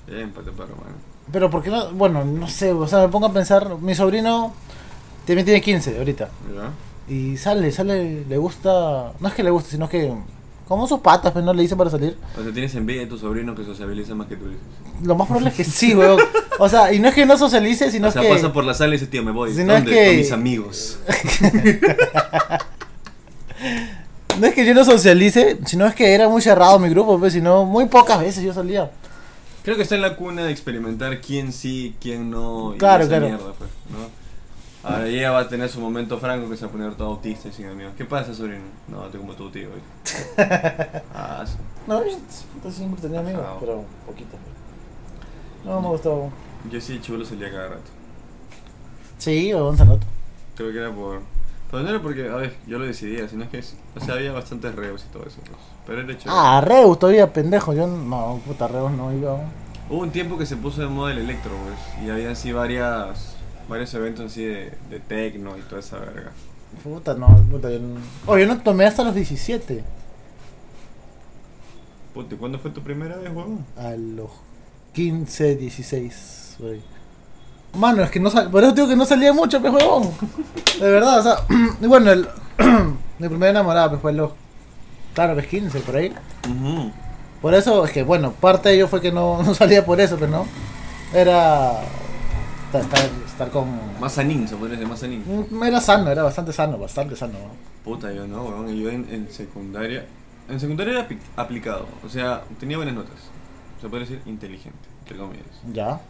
Bien pate perro, man. Pero ¿por qué no? Bueno, no sé, o sea, me pongo a pensar, mi sobrino también tiene 15 ahorita. ¿Ya? Y sale, sale, le gusta, no es que le guste, sino que Como sus patas, pues no le hice para salir. O sea, tienes envidia de tu sobrino que sociabiliza más que tú. Lo más probable es que sí, weón. O sea, y no es que no socialice, sino o es sea, que. pasa por la sala y dice, tío, me voy. Si no es ¿Dónde? que- Con mis amigos. No es que yo no socialice, sino es que era muy cerrado mi grupo, pues, sino muy pocas veces yo salía. Creo que está en la cuna de experimentar quién sí, quién no. y Claro, esa claro. mierda, pues, ¿no? Ahora ella va a tener su momento franco que se va a poner todo autista y sin amigos. ¿Qué pasa, sobrino? No, estoy como tu tío hoy. ah, sí. No, yo siempre tenía amigos, Ah. pero poquitos. No me gustó. Yo sí, chulo salía cada rato. Sí, weón, se nota. Creo que era por. Pero no era porque, a ver, yo lo decidía, sino es que. es- O sea, había bastantes reos y todo eso, pues. Pero era chévere. Ah, Reus todavía, pendejo. Yo no, puta, Reus no iba. Hubo un tiempo que se puso de moda el electro, pues. Y había así varias. Varios eventos así de, de techno y toda esa verga. Puta, no, puta, yo no. Oh, yo no tomé hasta los 17. Puta, ¿y cuándo fue tu primera vez, huevón? A los 15, 16, güey. Mano, es que no sal... Por eso digo que no salía mucho, pues, huevón. De verdad, o sea. y bueno, el... mi primera enamorada, pues, fue a los. Claro, pues 15, por ahí. Por eso, es que, bueno, parte de ello fue que no, no salía por eso, pues, ¿no? Era. Estar, estar, estar con. Más sanín, se podría decir, más sanín. Mm, Era sano, era bastante sano, bastante sano. ¿no? Puta, yo no, weón. Yo en, en secundaria. En secundaria era aplicado. O sea, tenía buenas notas. Se puede decir inteligente, entre comillas. Ya.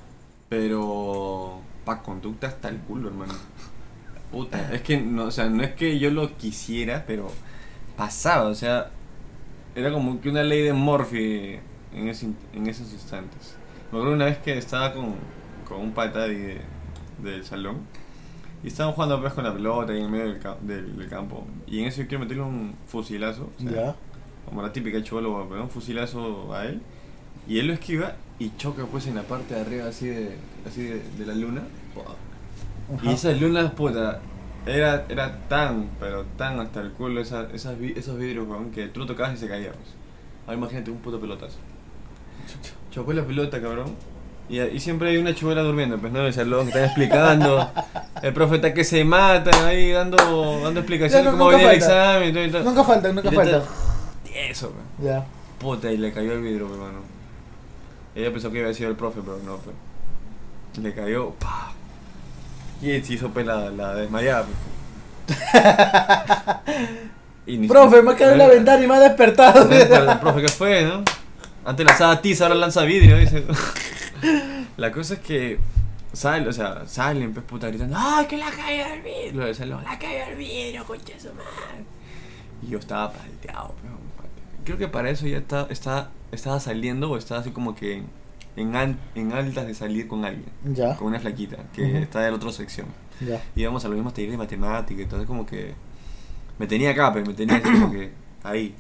Pero. Pa' conducta hasta el culo, hermano. Puta, es que, no, o sea, no es que yo lo quisiera, pero pasaba, o sea, era como que una ley de Morphy en, ese, in- en esos instantes. Me acuerdo una vez que estaba con, con un pata de- del salón y estaban jugando pues con la pelota ahí en medio del, ca- del, del campo. Y en eso yo quiero meterle un fusilazo, o sea, Ya. como la típica cholo, pero un fusilazo a él. Y él lo esquiva y choca pues en la parte de arriba así de, así de, de la luna. Y esas lunas, puta, era, era tan, pero tan hasta el culo esa, esas, esos vidrios, weón, que tú lo tocabas y se caía, pues. Ahora imagínate un puto pelotazo. Chocó la pelota, cabrón. Y, y siempre hay una chubuela durmiendo, pues, ¿no? En el salón, que están explicando. El profeta que se mata ahí dando, dando explicaciones de no, cómo venía el falta. examen y todo y todo. Nunca falta, nunca Y falta. Eso, weón. Ya. Puta, y le cayó el vidrio, pues, hermano. Ella pensó que había sido el profe, pero no, pues. Le cayó, pa. Y se hizo pues la, desmayada, pues. Profe, me quedé en la ventana y me ha despertado. Pero, profe, ¿qué fue, no? Antes lanzaba tiza, ahora lanza vidrio, dice. La cosa es que salen, o sea, salen, pues puta, gritando, ¡ay, que la cayó el vidrio! Lo del salón, ¡la cayó el vidrio, concha de su madre! Y yo estaba palteado, pues. Creo que para eso ya está, está, estaba saliendo o estaba así como que en, an- en altas de salir con alguien, Ya. con una flaquita, que Ujú. está de la otra sección. Ya. Íbamos a los mismos talleres de matemática, entonces como que me tenía acá, pues, me tenía así como que ahí.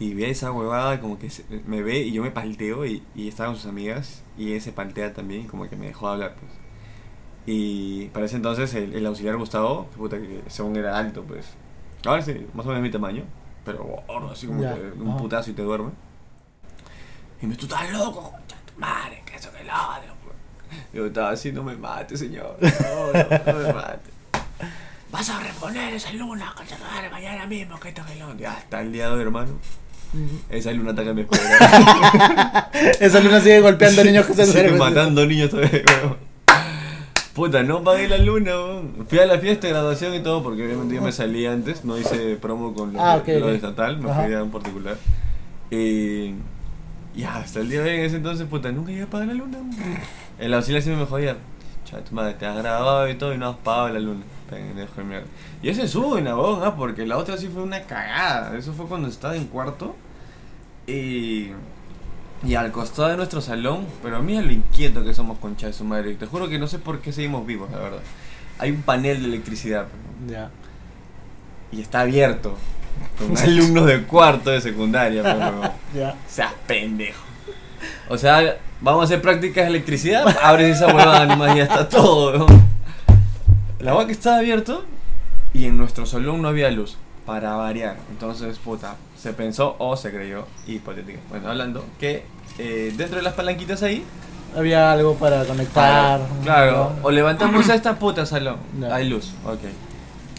Y ve esa huevada, como que se- me ve y yo me palteo y, y estaba con sus amigas y ella se paltea también y como que me dejó hablar, pues. Y para ese entonces el, el auxiliar Gustavo, que puta que según era alto, pues. Ahora sí, más o menos mi tamaño, pero gordo, así como Ya, que un ajá. putazo y te duerme. Y me tú estás loco, concha de tu madre, que eso que lo otro, pues. Yo estaba así, no me mate, señor. No, no, no me mate. Vas a reponer esa luna, concha de tu madre, mañana mismo, que esto que lo otro. Ya hasta el día de hoy, hermano. Esa luna ataca mi escuela. Esa luna sigue golpeando niños que se Sigue matando niños todavía, weón. Puta, no pagué la luna, weón. Fui a la fiesta de graduación y todo, porque obviamente yo me salí antes, no hice promo con lo, Ah, lo estatal, me Ajá. fui a un particular. Y. Ya, hasta el día de hoy, en ese entonces, puta, nunca llegué a pagar la luna. weón. El auxiliar siempre me jodía. Chaval, tu madre, te has grabado y todo y no has pagado la luna. Pendejo de mierda. Y ese sube, ¿no? Ah, porque la otra sí fue una cagada. Eso fue cuando estaba en cuarto. Y. Y al costado de nuestro salón, pero a mí es lo inquieto que somos concha de su madre. Te juro que no sé por qué seguimos vivos, la verdad. Hay un panel de electricidad Ya. y está abierto. Con alumnos de cuarto de secundaria, pero. Ya. Seas pendejo. O sea, vamos a hacer prácticas de electricidad, abres esa huevada y ya está todo, ¿no? La hueá que estaba abierto y en nuestro salón no había luz, para variar. Entonces, puta, se pensó o se creyó, hipotético. Bueno, hablando, que eh, dentro de las palanquitas ahí, Había algo para conectar. claro, o levantamos a esta puta salón, Ya. hay luz, ok.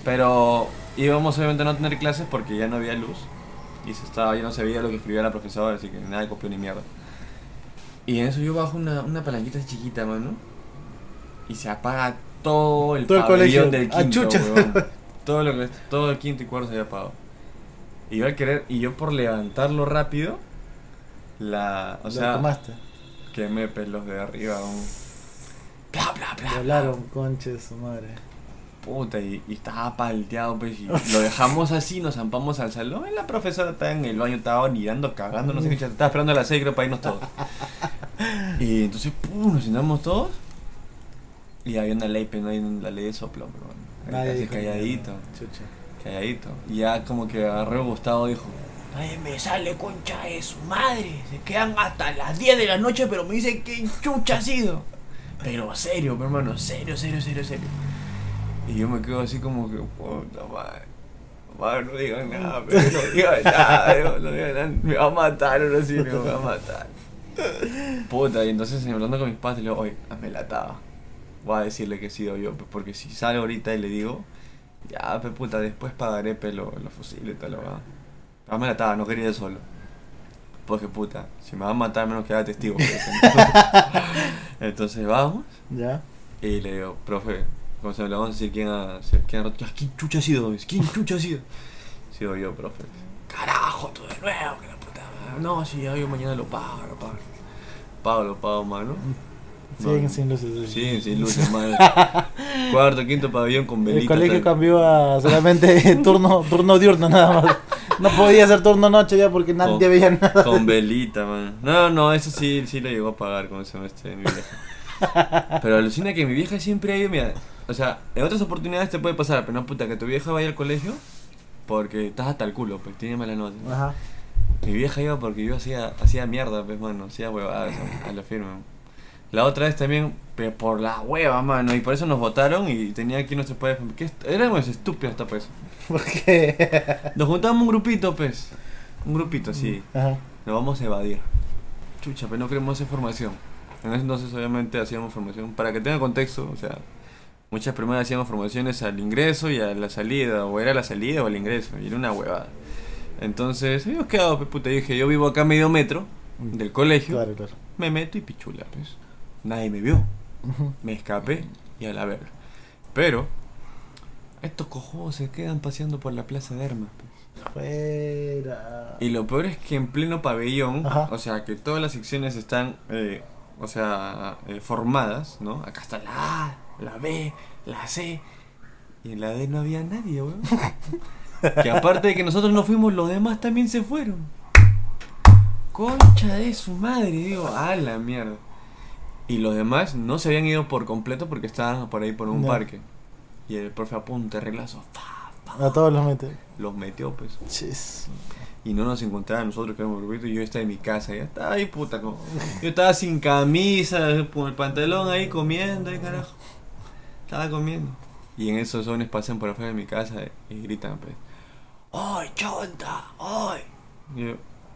Pero íbamos obviamente a no tener clases porque ya no había luz. Y se estaba, yo no sabía lo que escribía la profesora, así que nada copió ni mierda. Y en eso yo bajo una, una palanquita chiquita, mano. Y se apaga todo el Todo el colegio. del Ah, quinto, weón. Todo, lo que, todo el quinto y cuarto se había apagado. Y yo al querer, y yo por levantarlo rápido, la. O Lo sea, tomaste. quemé pues, los de arriba. Bla, bla, bla. bla. Volaron, conche de su madre. Puta, y, y estaba palteado, pues, y lo dejamos así, nos zampamos al salón, y la profesora estaba en el baño, estaba mirando, cagando, no sé qué, chucha, estaba esperando a las 6 creo para irnos todos. Y entonces, pum, nos sentamos todos, y había una ley, pero no hay la ley de soplo, pero bueno, calladito. Chucha. calladito. Y ya como que agarró Gustavo dijo, Nadie me sale concha de su madre. Se quedan hasta las 10 de la noche, pero me dicen que chucha ha sido. pero serio, hermano, serio, serio, serio, serio. Y yo me quedo así como que, puta madre. Madre, no digan nada, pero no digan nada, digo, no digan nada, me va a matar ahora sí, me va a matar. Puta, y entonces hablando con mis padres, le digo, oye, hazme la taba. Voy a decirle que he sido yo, pues, porque si sale ahorita y le digo, ya, pe puta, después pagaré pelo, los fusiles y tal, va. Hazme la taba, no quería ir solo. Porque puta, si me van a matar, menos que haga testigo. pues. Entonces vamos. Ya. Y le digo, profe, ¿cómo se le vamos a decir quién ha, quién ha roto? ¿Quién chucha ha sido? ¿Quién chucha ha sido? Sigo yo, profe. Carajo, tú de nuevo, que la puta madre. No, si ya yo mañana lo pago, lo pago. Pago, lo pago, mano. Siguen sin luces. Sí, sin luces, mano. Cuarto, quinto pabellón con El velita. colegio tal. cambió a solamente turno, turno diurno nada más. No podía ser turno noche ya porque nadie Con- veía nada. Con velita, man. No, no, eso sí, sí lo llegó a pagar con ese semestre de mi vieja. Pero alucina que mi vieja siempre ha ido, mira, o sea, en otras oportunidades te puede pasar, pero no puta, que tu vieja vaya al colegio porque estás hasta el culo, pues tiene mala nota. Ajá. Mi vieja iba porque yo hacía, hacía mierda, pues, mano, hacía huevadas a, la firma. La otra vez también, pe- por la hueva, mano, y por eso nos votaron y tenía aquí nuestro padre. ¿Qué est- Éramos estúpidos hasta pues. Porque. Nos juntábamos un grupito, pues. Un grupito, así. Ajá. Nos vamos a evadir. Chucha, pero no queremos hacer formación. En ese entonces, obviamente, hacíamos formación. Para que tenga contexto, o sea, muchas primeras hacíamos formaciones al ingreso y a la salida, o era la salida o el ingreso, y era una huevada. Entonces, habíamos quedado, pues, puta, yo dije, yo vivo acá a medio metro del colegio, Claro, claro. me meto y pichula, pues. Nadie me vio, me escapé y a la verga. Pero, estos cojones se quedan paseando por la plaza de armas, pues. Fuera. Y lo peor es que en pleno pabellón, Ajá. o sea, que todas las secciones están, eh, o sea, eh, formadas, ¿no? Acá está la A, la B, la C, y en la D no había nadie, weón. que aparte de que nosotros no fuimos, los demás también se fueron. Concha de su madre, digo, a la mierda. Y los demás no se habían ido por completo porque estaban por ahí por un parque. Y el profe apunta, reglazo, A todos los mete. los metió, pues y no nos encontraban nosotros que éramos grupito y yo estaba en mi casa, ya estaba ahí puta, como- yo estaba sin camisa, con el pantalón ahí comiendo, ahí carajo, estaba comiendo. Y en esos zones pasan por afuera de mi casa y gritan, pues, ¡Ay, chonta! ¡Ay! y yo,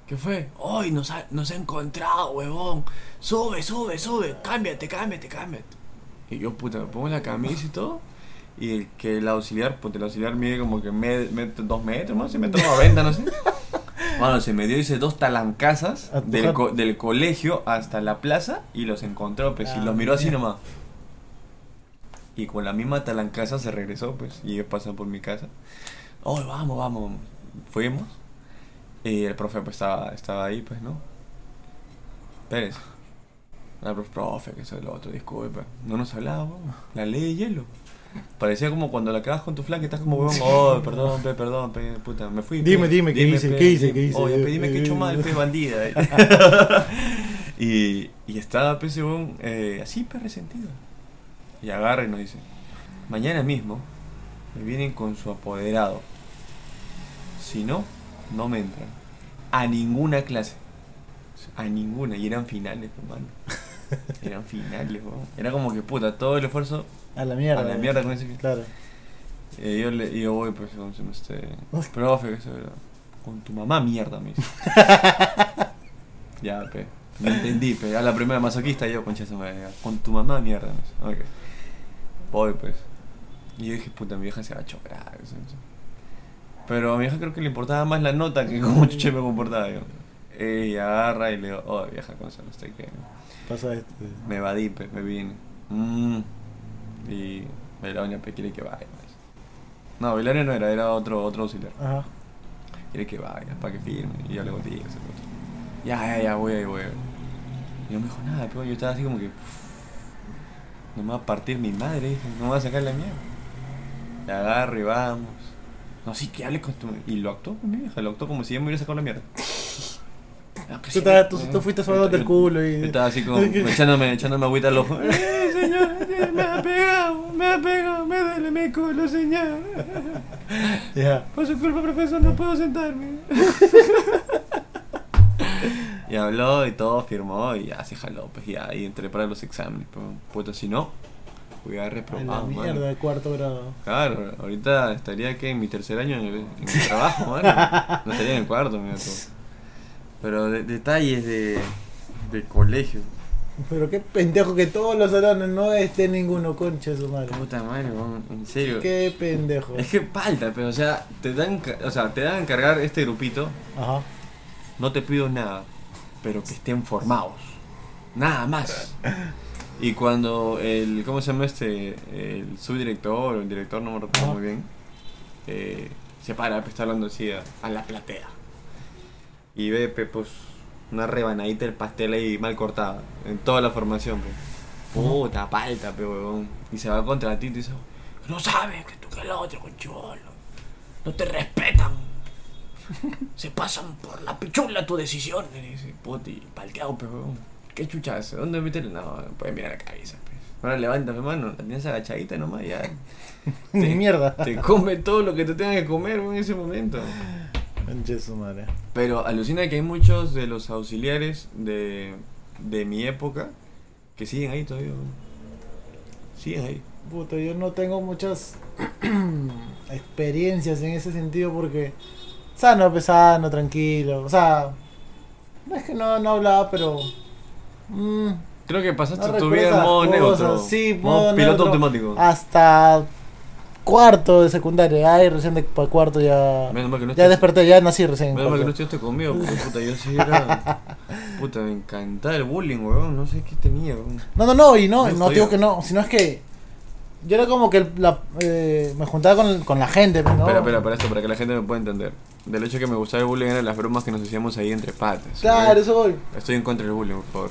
¿qué fue? ¡Ay, nos ha, nos ha encontrado, huevón! ¡Sube, sube, sube! ¡Cámbiate, cámbiate, cámbiate! Y yo, puta, me pongo la camisa y todo. Y el que el auxiliar, pues el auxiliar mide como que me, me- dos metros más, metro noventa, no sé. Bueno, se me dio, hice dos talancazas del, co- del colegio hasta la plaza y los encontró, pues, y los miró así nomás. Y con la misma talancaza se regresó, pues, y ellos pasan por mi casa. Oh, vamos, vamos. Fuimos. Y el profe, pues, estaba, estaba ahí, pues, ¿no? Pérez. Ah, profe, profe, que es lo otro, disculpe. No nos hablaba. La ley de hielo. Parecía como cuando la cagas con tu flaca y estás como, weón, oh, perdón, pe, perdón, pe, puta, me fui. pe. Dime, dime, ¿qué hice? pe, ¿Qué hice? dime. ¿Qué hice? Oye, dime que he hecho mal, pe, bandida. y, y estaba, pe, weón, eh, así, pe, resentido. Y agarra y nos dice, mañana mismo me vienen con su apoderado. Si no, no me entran. A ninguna clase. A ninguna. Y eran finales, hermano. Eran finales, weón. Era como que puta, todo el esfuerzo A la mierda. a la mierda con ese. Claro. Y yo, le, yo voy, pues, con este. Profe, que se Con tu mamá mierda, me dice. ya, pe. Me entendí, pe. A la primera masoquista yo, concha su madre. Con tu mamá mierda, me dice. Ok. Voy, pues. Y yo dije, puta, mi vieja se va a chocar. Pero a mi vieja creo que le importaba más la nota que cómo chucha me comportaba. Yo. Y agarra y le digo, oh vieja no sé qué. Pasa esto. Me evadí, pe, me vine. Mm. Y pe quiere que vaya. pues. No, Bailaria no era, era otro, otro auxiliar. Ajá. Quiere que vaya, para que firme. Y yo le ese puto. Ya, ya, ya, voy ahí, voy. Y no me dijo nada, pero yo estaba así como que. No me va a partir mi madre, dije, no me va a sacar la mierda. Le agarro y vamos. No, sí, que hable con tu. Y lo actuó con mi vieja, lo actuó como si yo me hubiera sacado la mierda. No, que Tú, sí, estabas- tú, tú fuiste yo- suave del yo- culo yo y. Estaba así como echándome, echándome agüita al ojo. ¡Eh, señor! Me ha pegado, me ha pegado, me duele mi culo, señor. Ya. Por su culpa, profesor, no puedo sentarme. Y habló y todo, firmó y ya se jaló, pues ya, y entré para los exámenes. Pues, puto, si no, En la reprobado, mano. mierda de cuarto grado. Claro, ahorita estaría que en mi tercer año en el, en el trabajo, mano. No estaría en el cuarto, mira tú. Pero de- detalles de, de colegio. Pero qué pendejo que todos los salones no esté ninguno, concha su madre. Puta madre, en serio. Qué pendejo. Es que falta, pero o sea, te dan, o sea, te dan a encargar este grupito Ajá. No te pido nada, pero que estén formados. Nada más. Y cuando el, ¿cómo se llama este? El subdirector o el director, no me recuerdo muy bien, eh, se para, pues, está hablando así a, la platea. Y ve, pues, una rebanadita del pastel ahí mal cortada, en toda la formación, pues. Puta, palta, pe, huevón. Y se va contra ti y dice, No sabes que tú que el otro, conchivolo. No te respetan. Se pasan por la pichula tu decisión. le dice. Puti, palteado, pero. ¿Qué chucha hace? ¿Dónde meterle? No, puedes mirar la cabeza, pues. Ahora levántame, mano. La tienes agachadita nomás, ya. Ni mierda. Te come todo lo que te tenga que comer en ese momento. Su madre. Pero alucina que hay muchos de los auxiliares de, de mi época que siguen ahí todavía. Siguen ahí. Puta, yo no tengo muchas experiencias en ese sentido porque sano, pesano, tranquilo. O sea, no es que no, no hablaba, pero. mm, Creo que pasaste no tu vida en modo neutro. Sí, modo modo piloto automático. Hasta cuarto de secundaria. Ay, recién de para cuarto ya. Menos mal que no Ya desperté, ya nací recién. en Menos mal que no estuviste conmigo, porque puta, yo sí era. Puta, me encantaba el bullying, weón. No sé qué tenía, weón. No, no, no, y no, no jodió. digo que no, sino es que yo era como que la, eh, me juntaba con, con la gente, pues, ¿no? Espera, espera, para esto, para que la gente me pueda entender. Del hecho que me gustaba el bullying eran las bromas que nos hacíamos ahí entre patas. Claro, eso voy. Estoy en contra del bullying, por favor.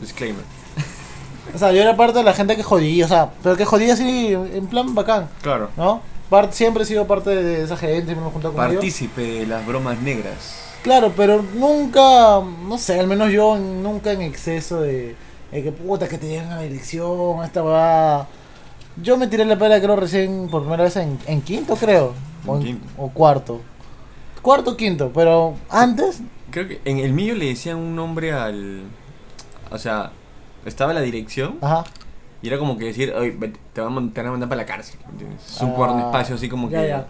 Disclaimer. O sea, yo era parte de la gente que jodía, o sea, pero que jodía así, en plan bacán, Claro. ¿no? Part- siempre he sido parte de esa gente, me he juntado con. Partícipe de las bromas negras. Claro, pero nunca, no sé, al menos yo nunca en exceso de, de que puta que te llegan a la dirección, esta va. Yo me tiré la pera creo recién por primera vez en, en quinto creo, o, En quinto. o cuarto. Cuarto, quinto, pero antes, Creo que en el mío le decían un nombre al. O sea, estaba la dirección ajá. y era como que decir, "Oye, te, van a, te van a mandar para la cárcel. un Ah, un espacio así como ya, que. ya.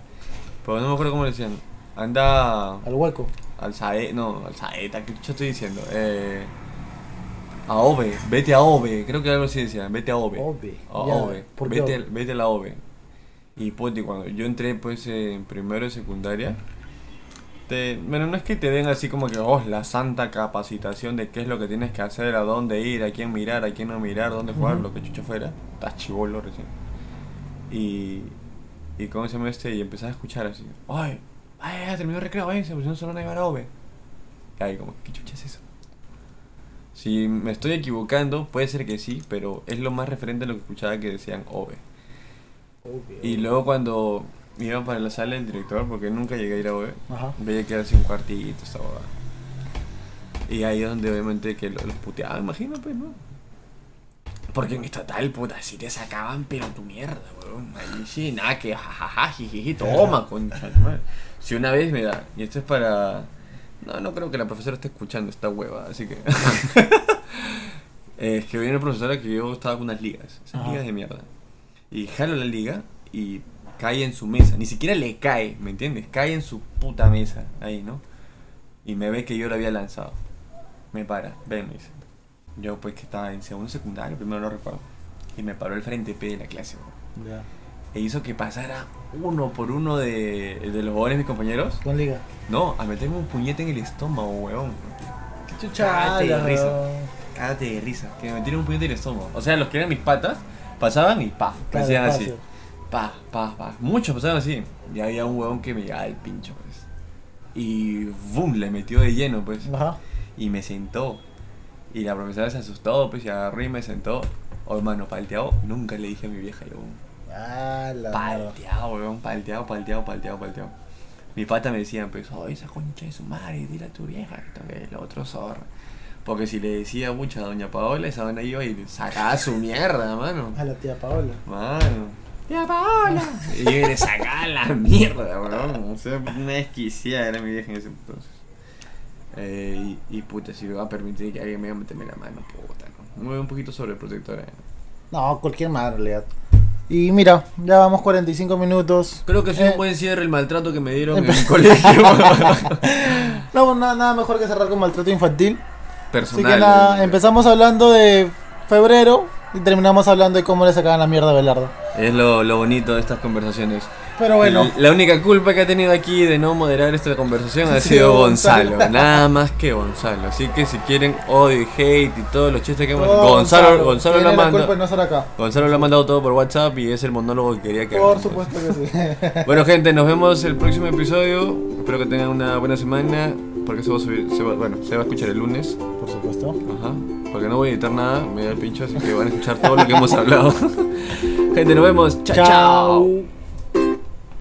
Pero no me acuerdo cómo le decían. Anda. Al hueco. Al Saeta, no, al Saeta, ¿qué estoy diciendo? Eh, a Ove, vete a Ove, creo que algo así decía, vete a Ove. Ove, A Ove, ¿por qué vete, Ove? vete a la Ove. Y pues, y cuando yo entré pues en primero de secundaria, te, bueno, no es que te den así como que, oh, la santa capacitación de qué es lo que tienes que hacer, a dónde ir, a quién mirar, a quién no mirar, dónde jugar, Ujú. lo que chucha fuera. Estás chivolo recién. Y, y cómo se llama este, y empezás a escuchar así, ay, ay, ya terminó el recreo, váyanse, pues no solo no iba a Ove. Y ahí como, ¿qué chucha es eso? Si me estoy equivocando, puede ser que sí, pero es lo más referente a lo que escuchaba que decían Ove. Y luego cuando iban para la sala del director, porque nunca llegué a ir a Ove, Ajá. veía que era así un cuartito, esta boda. Y ahí es donde obviamente que lo- los puteaban, imagino, pues, ¿no? Porque en estatal, puta, si te sacaban, pero tu mierda, weón. Ahí sí, nada, que jajaja, jijiji, toma, concha. Si una vez me da, y esto es para. No, no creo que la profesora esté escuchando esta hueva, así que. Eh, es que viene una profesora que yo estaba con unas ligas, esas Ajá. ligas de mierda. Y jalo la liga y cae en su mesa. Ni siquiera le cae, ¿me entiendes? Cae en su puta mesa, ahí, ¿no? Y me ve que yo lo había lanzado. Me para, ven, me dice. Yo pues que estaba en segundo secundario, primero no recuerdo. Y me paró el frente P de la clase, weón. Ya. E hizo que pasara uno por uno de, de los jugadores mis compañeros. Con liga. No, a meterme un puñete en el estómago, weón. Qué Cágate de chucha. risa. Cágate de risa. Que me metieron un puñete en el estómago. O sea, los que eran mis patas pasaban y pa. Me hacían así. Pa, pa, pa. Muchos pasaban así. Y había un huevón que me llegaba el pincho, pues. Y boom, le metió de lleno, pues. Ajá. Y me sentó. Y la profesora se asustó, pues, y agarró y me sentó. Oh, hermano, palteado. Nunca le dije a mi vieja, yo. Ah, la. Palteado, weón, palteado, palteado, palteado, palteado. Mi pata me decía, pues, oh, esa concha de su madre, dile a tu vieja que toque el otro zorro. Porque si le decía mucho a doña Paola, esa dona iba y sacaba su mierda, mano. A la tía Paola. Mano. Tía Paola. Y yo le sacaba la mierda, weón. O sea, una desquiciada era mi vieja en ese entonces. Eh, y, y puta, si me va a permitir que alguien me meterme la mano, puta, ¿no? Me veo un poquito sobreprotectora. ¿eh? No, cualquier madre en realidad. Y mira, ya vamos 45 minutos. Creo que fue Eh, un buen cierre el maltrato que me dieron en el colegio. No, nada, nada mejor que cerrar con maltrato infantil. Personal. Así que nada, empezamos hablando de febrero y terminamos hablando de cómo le sacaban la mierda a Belardo. Es lo, lo bonito de estas conversaciones. Pero bueno, La única culpa que ha tenido aquí de no moderar esta conversación ha Sí, sido Gonzalo. Gonzalo. Nada más que Gonzalo. Así que si quieren odio y hate y todos los chistes que hemos Gonzalo, Gonzalo, lo ha mandado. no. Gonzalo lo ha mandado todo por WhatsApp y es el monólogo que quería que Por supuesto que sí. Bueno, gente, nos vemos el próximo episodio. Espero que tengan una buena semana. Porque se va a subir, se va- bueno, se va a escuchar el lunes. Por supuesto. Ajá. Porque no voy a editar nada, me da el pincho, así que van a escuchar todo lo que hemos hablado. gente, nos vemos. chao. Chao.